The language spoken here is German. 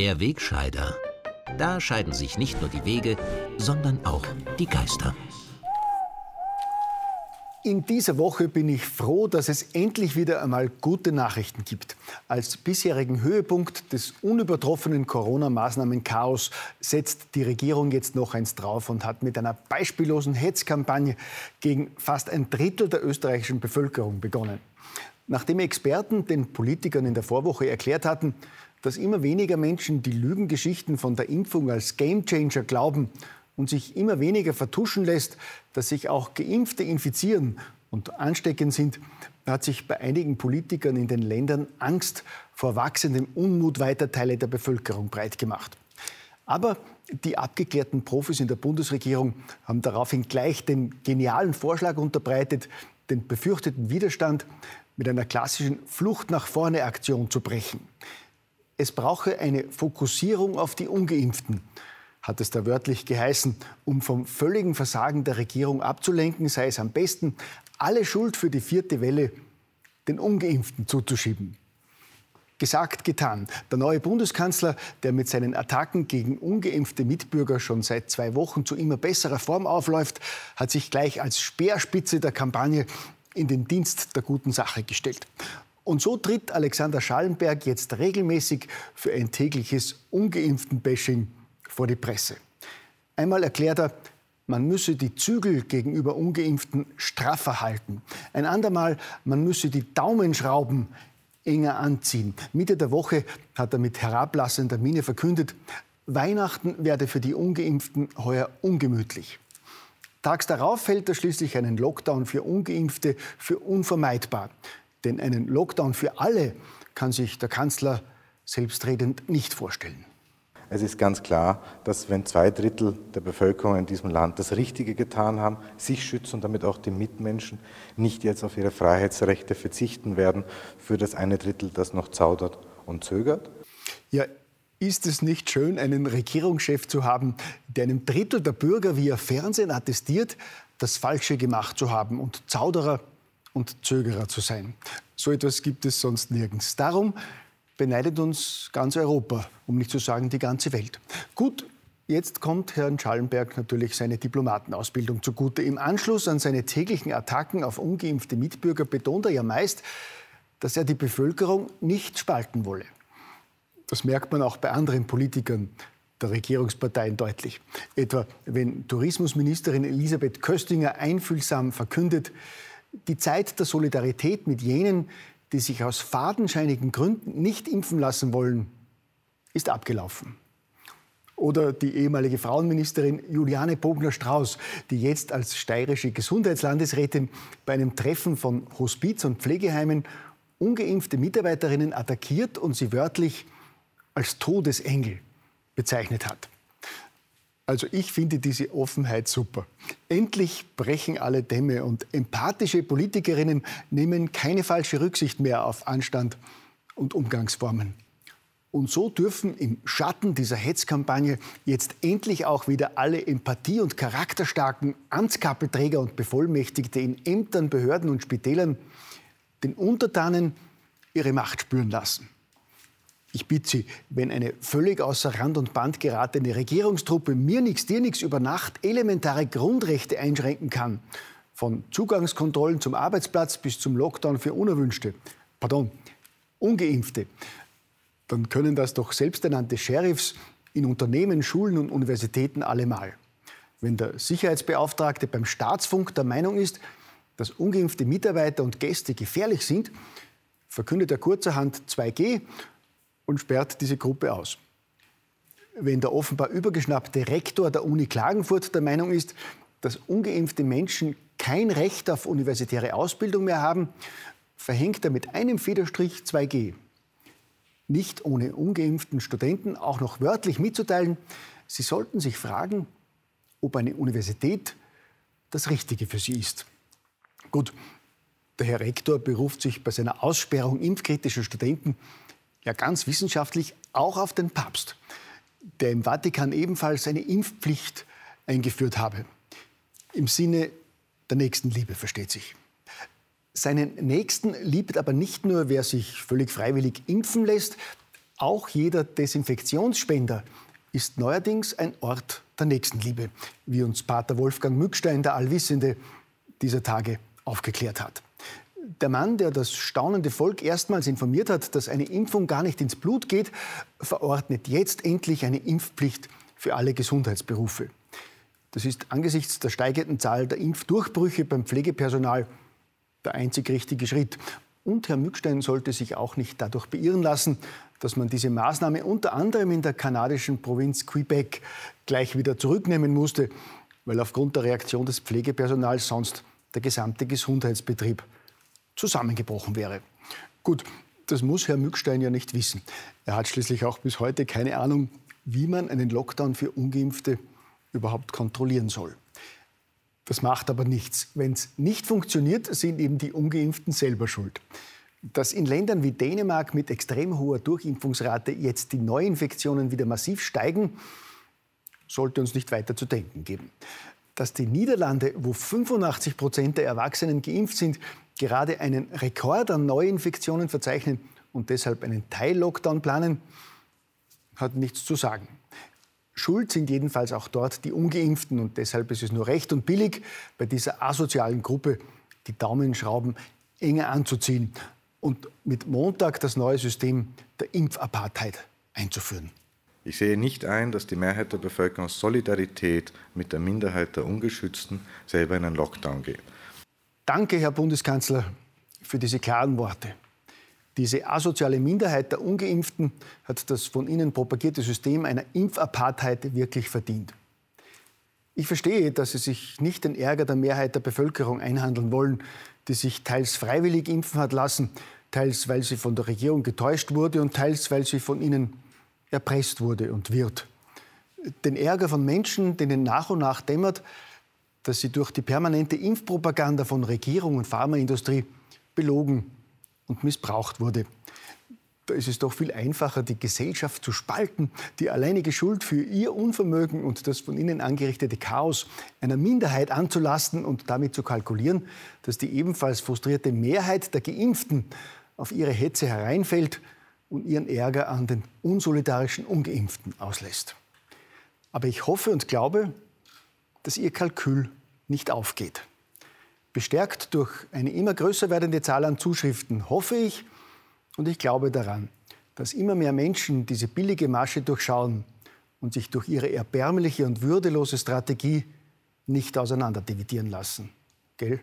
Der Wegscheider. Da scheiden sich nicht nur die Wege, sondern auch die Geister. In dieser Woche bin ich froh, dass es endlich wieder einmal gute Nachrichten gibt. Als bisherigen Höhepunkt des unübertroffenen Corona-Maßnahmen-Chaos setzt die Regierung jetzt noch eins drauf und hat mit einer beispiellosen Hetzkampagne gegen fast ein Drittel der österreichischen Bevölkerung begonnen. Nachdem Experten den Politikern in der Vorwoche erklärt hatten, dass immer weniger Menschen die Lügengeschichten von der Impfung als Gamechanger glauben und sich immer weniger vertuschen lässt, dass sich auch Geimpfte infizieren und ansteckend sind, hat sich bei einigen Politikern in den Ländern Angst vor wachsendem Unmut weiter Teile der Bevölkerung breitgemacht. Aber die abgeklärten Profis in der Bundesregierung haben daraufhin gleich den genialen Vorschlag unterbreitet, den befürchteten Widerstand mit einer klassischen Flucht nach vorne Aktion zu brechen. Es brauche eine Fokussierung auf die ungeimpften hat es da wörtlich geheißen, um vom völligen Versagen der Regierung abzulenken, sei es am besten, alle Schuld für die vierte Welle den ungeimpften zuzuschieben. Gesagt, getan. Der neue Bundeskanzler, der mit seinen Attacken gegen ungeimpfte Mitbürger schon seit zwei Wochen zu immer besserer Form aufläuft, hat sich gleich als Speerspitze der Kampagne in den Dienst der guten Sache gestellt. Und so tritt Alexander Schallenberg jetzt regelmäßig für ein tägliches Ungeimpften-Bashing vor die Presse. Einmal erklärt er, man müsse die Zügel gegenüber ungeimpften straffer halten. Ein andermal, man müsse die Daumenschrauben enger anziehen. Mitte der Woche hat er mit herablassender Miene verkündet, Weihnachten werde für die ungeimpften heuer ungemütlich. Tags darauf hält er schließlich einen Lockdown für ungeimpfte für unvermeidbar. Denn einen Lockdown für alle kann sich der Kanzler selbstredend nicht vorstellen. Es ist ganz klar, dass wenn zwei Drittel der Bevölkerung in diesem Land das Richtige getan haben, sich schützen und damit auch die Mitmenschen nicht jetzt auf ihre Freiheitsrechte verzichten werden für das eine Drittel, das noch zaudert und zögert. Ja, ist es nicht schön, einen Regierungschef zu haben, der einem Drittel der Bürger via Fernsehen attestiert, das Falsche gemacht zu haben und Zauderer und Zögerer zu sein? So etwas gibt es sonst nirgends. Darum beneidet uns ganz Europa, um nicht zu sagen die ganze Welt. Gut, Jetzt kommt Herrn Schallenberg natürlich seine Diplomatenausbildung zugute. Im Anschluss an seine täglichen Attacken auf ungeimpfte Mitbürger betont er ja meist, dass er die Bevölkerung nicht spalten wolle. Das merkt man auch bei anderen Politikern der Regierungsparteien deutlich. Etwa wenn Tourismusministerin Elisabeth Köstinger einfühlsam verkündet, die Zeit der Solidarität mit jenen, die sich aus fadenscheinigen Gründen nicht impfen lassen wollen, ist abgelaufen. Oder die ehemalige Frauenministerin Juliane Bogner-Strauß, die jetzt als steirische Gesundheitslandesrätin bei einem Treffen von Hospiz- und Pflegeheimen ungeimpfte Mitarbeiterinnen attackiert und sie wörtlich als Todesengel bezeichnet hat. Also ich finde diese Offenheit super. Endlich brechen alle Dämme und empathische Politikerinnen nehmen keine falsche Rücksicht mehr auf Anstand und Umgangsformen. Und so dürfen im Schatten dieser Hetzkampagne jetzt endlich auch wieder alle empathie- und charakterstarken Amtskappelträger und Bevollmächtigte in Ämtern, Behörden und Spitälern den Untertanen ihre Macht spüren lassen. Ich bitte Sie, wenn eine völlig außer Rand und Band geratene Regierungstruppe mir nichts, dir nichts über Nacht elementare Grundrechte einschränken kann, von Zugangskontrollen zum Arbeitsplatz bis zum Lockdown für Unerwünschte, pardon, Ungeimpfte, dann können das doch selbsternannte Sheriffs in Unternehmen, Schulen und Universitäten allemal. Wenn der Sicherheitsbeauftragte beim Staatsfunk der Meinung ist, dass ungeimpfte Mitarbeiter und Gäste gefährlich sind, verkündet er kurzerhand 2G und sperrt diese Gruppe aus. Wenn der offenbar übergeschnappte Rektor der Uni Klagenfurt der Meinung ist, dass ungeimpfte Menschen kein Recht auf universitäre Ausbildung mehr haben, verhängt er mit einem Federstrich 2G. Nicht ohne ungeimpften Studenten auch noch wörtlich mitzuteilen, sie sollten sich fragen, ob eine Universität das Richtige für sie ist. Gut, der Herr Rektor beruft sich bei seiner Aussperrung impfkritischer Studenten ja ganz wissenschaftlich auch auf den Papst, der im Vatikan ebenfalls eine Impfpflicht eingeführt habe. Im Sinne der Nächstenliebe, versteht sich. Seinen Nächsten liebt aber nicht nur, wer sich völlig freiwillig impfen lässt, Auch jeder Desinfektionsspender ist neuerdings ein Ort der Nächstenliebe, wie uns Pater Wolfgang Mückstein, der Allwissende, dieser Tage aufgeklärt hat. Der Mann, der das staunende Volk erstmals informiert hat, dass eine Impfung gar nicht ins Blut geht, verordnet jetzt endlich eine Impfpflicht für alle Gesundheitsberufe. Das ist angesichts der steigenden Zahl der Impfdurchbrüche beim Pflegepersonal der einzig richtige Schritt. Und Herr Mückstein sollte sich auch nicht dadurch beirren lassen, dass man diese Maßnahme unter anderem in der kanadischen Provinz Quebec gleich wieder zurücknehmen musste, weil aufgrund der Reaktion des Pflegepersonals sonst der gesamte Gesundheitsbetrieb zusammengebrochen wäre. Gut, das muss Herr Mückstein ja nicht wissen. Er hat schließlich auch bis heute keine Ahnung, wie man einen Lockdown für ungeimpfte überhaupt kontrollieren soll. Das macht aber nichts. Wenn es nicht funktioniert, sind eben die ungeimpften selber schuld. Dass in Ländern wie Dänemark mit extrem hoher Durchimpfungsrate jetzt die Neuinfektionen wieder massiv steigen, sollte uns nicht weiter zu denken geben. Dass die Niederlande, wo 85 Prozent der Erwachsenen geimpft sind, gerade einen Rekord an Neuinfektionen verzeichnen und deshalb einen Teil-Lockdown planen, hat nichts zu sagen. Schuld sind jedenfalls auch dort die Ungeimpften und deshalb ist es nur recht und billig, bei dieser asozialen Gruppe die Daumenschrauben enger anzuziehen und mit Montag das neue System der Impfapartheid einzuführen. Ich sehe nicht ein, dass die Mehrheit der Bevölkerung aus Solidarität mit der Minderheit der Ungeschützten selber in einen Lockdown geht. Danke, Herr Bundeskanzler, für diese klaren Worte. Diese asoziale Minderheit der Ungeimpften hat das von Ihnen propagierte System einer Impfapartheid wirklich verdient. Ich verstehe, dass Sie sich nicht den Ärger der Mehrheit der Bevölkerung einhandeln wollen, die sich teils freiwillig impfen hat lassen, teils weil sie von der Regierung getäuscht wurde und teils weil sie von ihnen erpresst wurde und wird. Den Ärger von Menschen, denen nach und nach dämmert, dass sie durch die permanente Impfpropaganda von Regierung und Pharmaindustrie belogen und missbraucht wurde. Da ist es doch viel einfacher, die Gesellschaft zu spalten, die alleinige Schuld für ihr Unvermögen und das von ihnen angerichtete Chaos einer Minderheit anzulasten und damit zu kalkulieren, dass die ebenfalls frustrierte Mehrheit der Geimpften auf ihre Hetze hereinfällt und ihren Ärger an den unsolidarischen Ungeimpften auslässt. Aber ich hoffe und glaube, dass ihr Kalkül nicht aufgeht. Bestärkt durch eine immer größer werdende Zahl an Zuschriften hoffe ich, und ich glaube daran, dass immer mehr Menschen diese billige Masche durchschauen und sich durch ihre erbärmliche und würdelose Strategie nicht auseinanderdividieren lassen. Gell?